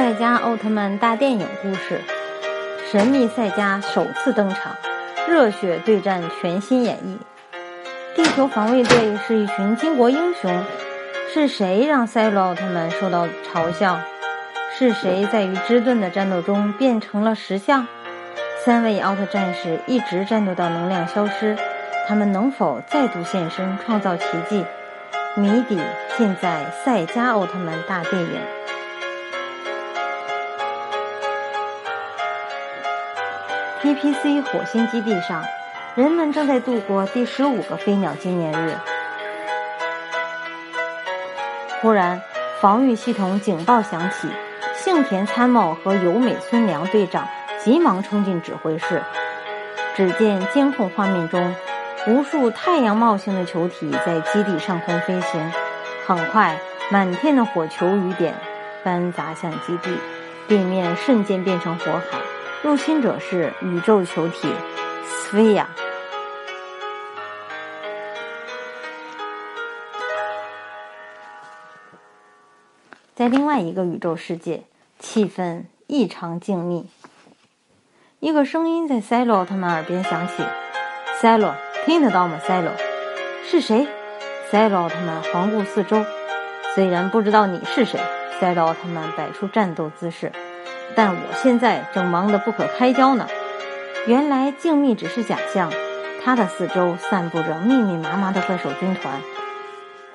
赛迦奥特曼大电影故事：神秘赛迦首次登场，热血对战全新演绎。地球防卫队是一群巾帼英雄，是谁让赛罗奥特曼受到嘲笑？是谁在与芝顿的战斗中变成了石像？三位奥特战士一直战斗到能量消失，他们能否再度现身创造奇迹？谜底尽在赛迦奥特曼大电影。T.P.C. 火星基地上，人们正在度过第十五个飞鸟纪念日。忽然，防御系统警报响起，幸田参谋和由美村良队长急忙冲进指挥室。只见监控画面中，无数太阳帽型的球体在基地上空飞行。很快，满天的火球雨点般砸向基地，地面瞬间变成火海。入侵者是宇宙球体斯菲亚。在另外一个宇宙世界，气氛异常静谧。一个声音在赛罗奥特曼耳边响起：“赛罗，听得到吗？赛罗，是谁？”赛罗奥特曼环顾四周，虽然不知道你是谁，赛罗奥特曼摆出战斗姿势。但我现在正忙得不可开交呢。原来静谧只是假象，他的四周散布着密密麻麻的怪兽军团。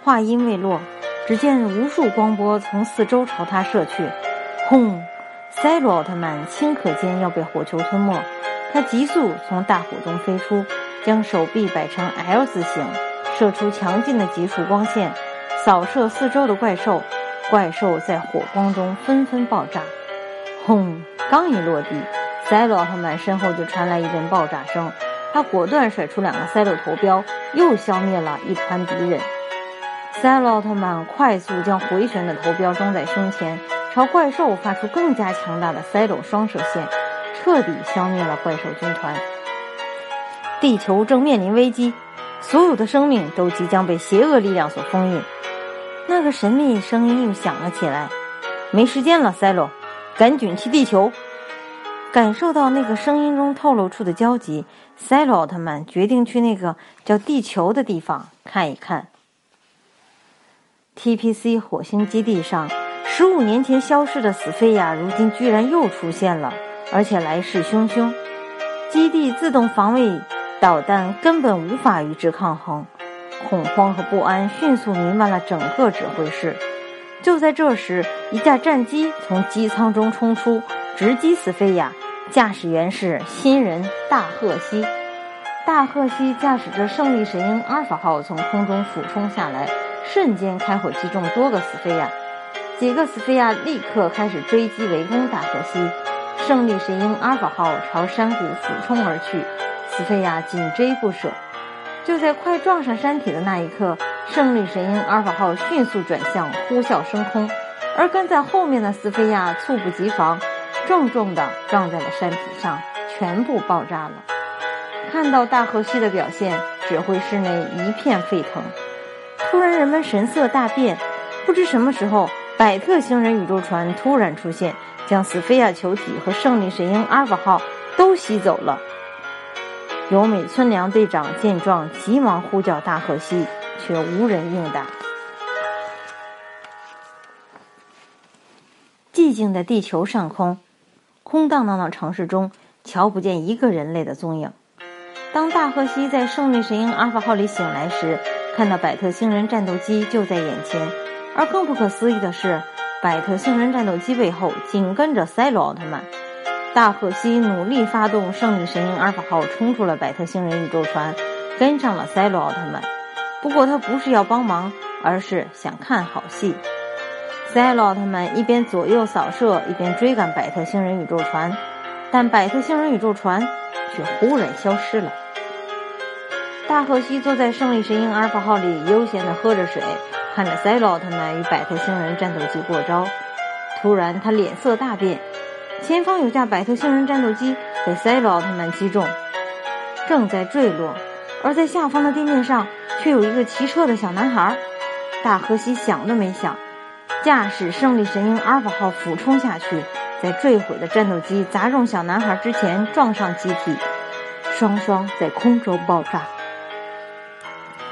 话音未落，只见无数光波从四周朝他射去。轰！赛罗奥特曼顷刻间要被火球吞没，他急速从大火中飞出，将手臂摆成 L 字形，射出强劲的急速光线，扫射四周的怪兽。怪兽在火光中纷纷爆炸。轰！刚一落地，赛罗奥特曼身后就传来一阵爆炸声。他果断甩出两个赛罗头标，又消灭了一团敌人。赛罗奥特曼快速将回旋的头标装在胸前，朝怪兽发出更加强大的赛罗双射线，彻底消灭了怪兽军团。地球正面临危机，所有的生命都即将被邪恶力量所封印。那个神秘声音又响了起来：“没时间了，赛罗。”赶紧去地球！感受到那个声音中透露出的焦急，赛罗奥特曼决定去那个叫地球的地方看一看。T.P.C. 火星基地上，十五年前消失的死菲亚，如今居然又出现了，而且来势汹汹。基地自动防卫导弹根本无法与之抗衡，恐慌和不安迅速弥漫了整个指挥室。就在这时，一架战机从机舱中冲出，直击斯菲亚。驾驶员是新人大赫西。大赫西驾驶着胜利神鹰阿尔法号从空中俯冲下来，瞬间开火击中多个斯菲亚。几个斯菲亚立刻开始追击围攻大赫西。胜利神鹰阿尔法号朝山谷俯冲而去，斯菲亚紧追不舍。就在快撞上山体的那一刻。胜利神鹰阿尔法号迅速转向，呼啸升空，而跟在后面的斯菲亚猝不及防，重重地撞在了山体上，全部爆炸了。看到大河西的表现，指挥室内一片沸腾。突然，人们神色大变，不知什么时候，百特星人宇宙船突然出现，将斯菲亚球体和胜利神鹰阿尔法号都吸走了。由美村良队长见状，急忙呼叫大河西。却无人应答。寂静的地球上空，空荡荡的城市中，瞧不见一个人类的踪影。当大赫西在胜利神鹰阿尔法号里醒来时，看到百特星人战斗机就在眼前。而更不可思议的是，百特星人战斗机背后紧跟着赛罗奥特曼。大赫西努力发动胜利神鹰阿尔法号，冲出了百特星人宇宙船，跟上了赛罗奥特曼。不过他不是要帮忙，而是想看好戏。赛罗奥特曼一边左右扫射，一边追赶百特星人宇宙船，但百特星人宇宙船却忽然消失了。大河西坐在胜利神鹰阿尔法号里，悠闲地喝着水，看着赛罗奥特曼与百特星人战斗机过招。突然，他脸色大变，前方有架百特星人战斗机被赛罗奥特曼击中，正在坠落，而在下方的地面上。却有一个骑车的小男孩，大河西想都没想，驾驶胜利神鹰阿尔法号俯冲下去，在坠毁的战斗机砸中小男孩之前撞上机体，双双在空中爆炸。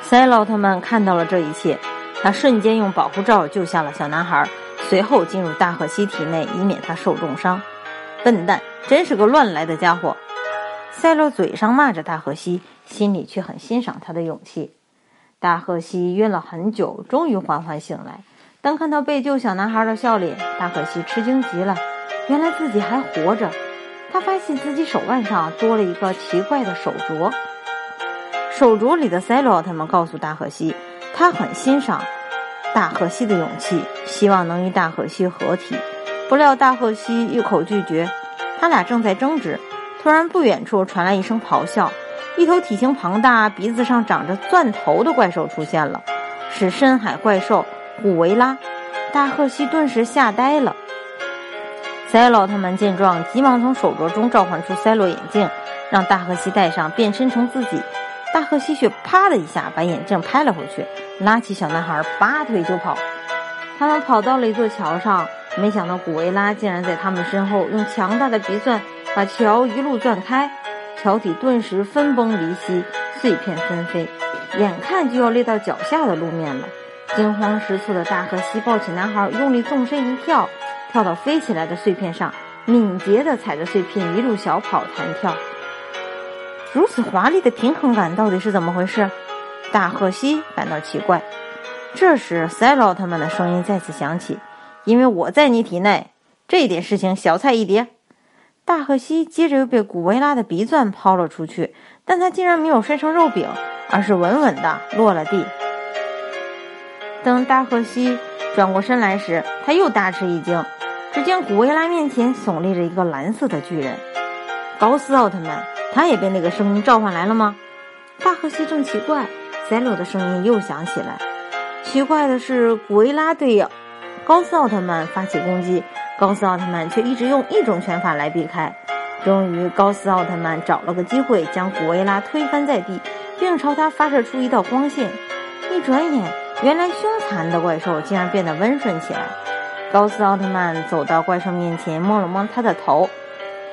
赛罗奥特曼看到了这一切，他瞬间用保护罩救下了小男孩，随后进入大河西体内，以免他受重伤。笨蛋，真是个乱来的家伙！赛罗嘴上骂着大河西，心里却很欣赏他的勇气。大赫西晕了很久，终于缓缓醒来。当看到被救小男孩的笑脸，大赫西吃惊极了。原来自己还活着。他发现自己手腕上多了一个奇怪的手镯。手镯里的赛罗奥特曼告诉大赫西，他很欣赏大赫西的勇气，希望能与大赫西合体。不料大赫西一口拒绝。他俩正在争执，突然不远处传来一声咆哮，一头体型庞大、鼻子上长着钻头的怪兽出现了，是深海怪兽古维拉。大赫西顿时吓呆了。赛罗奥特曼见状，急忙从手镯中召唤出赛罗眼镜，让大赫西戴上，变身成自己。大赫西却啪的一下把眼镜拍了回去，拉起小男孩拔腿就跑。他们跑到了一座桥上，没想到古维拉竟然在他们身后用强大的鼻钻把桥一路钻开，桥体顿时分崩离析，碎片纷飞，眼看就要裂到脚下的路面了。惊慌失措的大赫西抱起男孩，用力纵身一跳，跳到飞起来的碎片上，敏捷地踩着碎片一路小跑弹跳。如此华丽的平衡感到底是怎么回事？大赫西感到奇怪。这时，赛罗奥特曼的声音再次响起：“因为我在你体内，这点事情小菜一碟。”大赫西接着又被古维拉的鼻钻抛了出去，但他竟然没有摔成肉饼，而是稳稳地落了地。等大赫西转过身来时，他又大吃一惊，只见古维拉面前耸立着一个蓝色的巨人——高斯奥特曼。他也被那个声音召唤来了吗？大赫西正奇怪，赛罗的声音又响起来。奇怪的是，古维拉对高斯奥特曼发起攻击，高斯奥特曼却一直用一种拳法来避开。终于，高斯奥特曼找了个机会将古维拉推翻在地，并朝他发射出一道光线。一转眼，原来凶残的怪兽竟然变得温顺起来。高斯奥特曼走到怪兽面前，摸了摸他的头。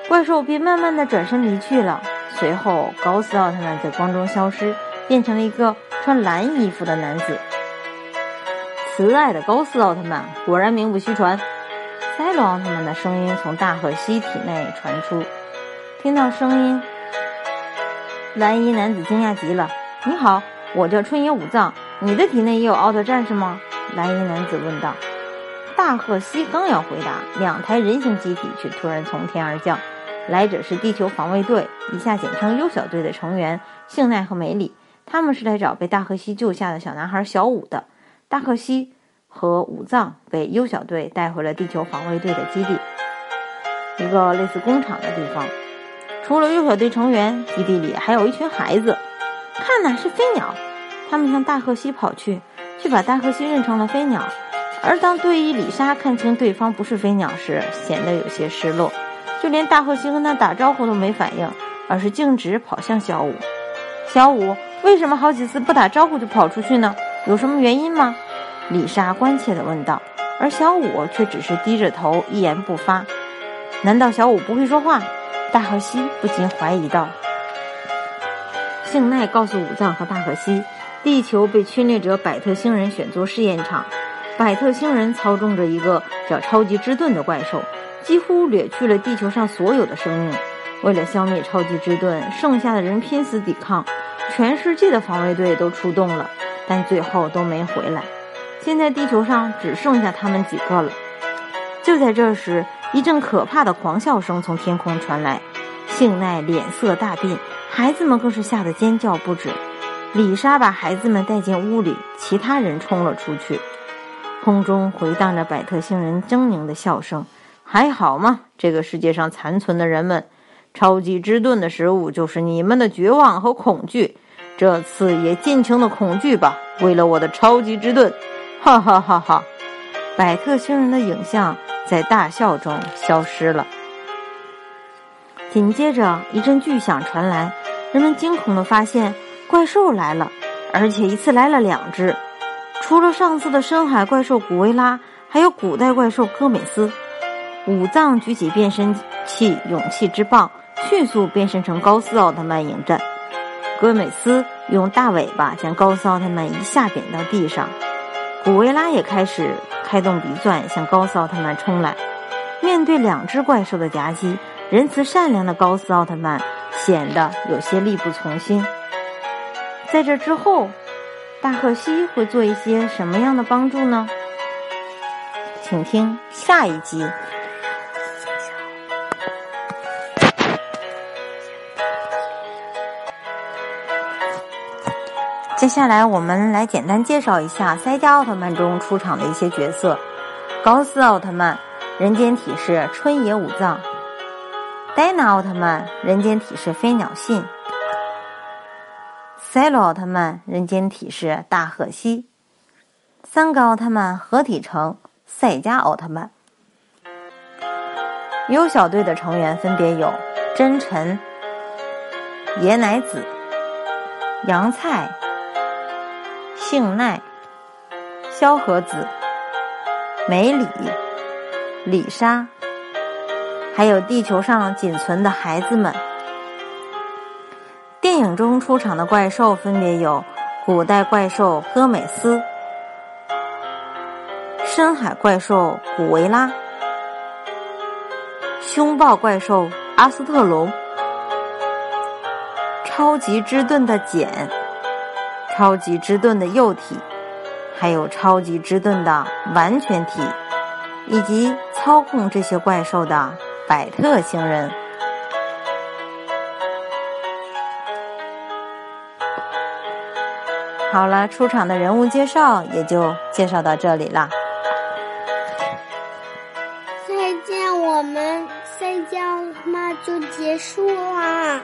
怪兽便慢慢的转身离去了。随后，高斯奥特曼在光中消失，变成了一个穿蓝衣服的男子。慈爱的高斯奥特曼果然名不虚传。赛罗奥特曼的声音从大赫西体内传出。听到声音，蓝衣男子惊讶极了：“你好，我叫春野武藏，你的体内也有奥特战士吗？”蓝衣男子问道。大赫西刚要回答，两台人形机体却突然从天而降。来者是地球防卫队，以下简称 U 小队的成员幸奈和梅里。他们是来找被大赫西救下的小男孩小五的。大赫西和武藏被优小队带回了地球防卫队的基地，一个类似工厂的地方。除了优小队成员，基地里还有一群孩子。看呐，是飞鸟！他们向大赫西跑去，却把大赫西认成了飞鸟。而当队医里莎看清对方不是飞鸟时，显得有些失落。就连大赫西跟他打招呼都没反应，而是径直跑向小五。小五为什么好几次不打招呼就跑出去呢？有什么原因吗？丽莎关切地问道。而小五却只是低着头，一言不发。难道小五不会说话？大河西不禁怀疑道。幸奈告诉武藏和大河西，地球被侵略者百特星人选作试验场，百特星人操纵着一个叫超级之盾的怪兽。几乎掠去了地球上所有的生命。为了消灭超级之盾，剩下的人拼死抵抗，全世界的防卫队都出动了，但最后都没回来。现在地球上只剩下他们几个了。就在这时，一阵可怕的狂笑声从天空传来，幸奈脸色大变，孩子们更是吓得尖叫不止。李莎把孩子们带进屋里，其他人冲了出去。空中回荡着百特星人狰狞的笑声。还好吗？这个世界上残存的人们，超级之盾的食物就是你们的绝望和恐惧。这次也尽情的恐惧吧，为了我的超级之盾！哈哈哈哈！百特星人的影像在大笑中消失了。紧接着一阵巨响传来，人们惊恐的发现怪兽来了，而且一次来了两只。除了上次的深海怪兽古维拉。还有古代怪兽戈美斯。五藏举起变身器勇气之棒，迅速变身成高斯奥特曼迎战。戈美斯用大尾巴将高斯奥特曼一下扁到地上。古维拉也开始开动鼻钻向高斯奥特曼冲来。面对两只怪兽的夹击，仁慈善良的高斯奥特曼显得有些力不从心。在这之后，大赫西会做一些什么样的帮助呢？请听下一集。接下来，我们来简单介绍一下《赛迦奥特曼》中出场的一些角色：高斯奥特曼，人间体是春野武藏；戴拿奥特曼，人间体是飞鸟信；赛罗奥特曼，人间体是大贺西；三个奥特曼合体成赛迦奥特曼。优小队的成员分别有真臣、野乃子、杨菜。幸奈、萧和子、梅里、李莎，还有地球上仅存的孩子们。电影中出场的怪兽分别有古代怪兽戈美斯、深海怪兽古维拉、凶暴怪兽阿斯特隆、超级之盾的茧。超级之盾的幼体，还有超级之盾的完全体，以及操控这些怪兽的百特星人。好了，出场的人物介绍也就介绍到这里了。再见，我们赛迦奥特曼就结束啦。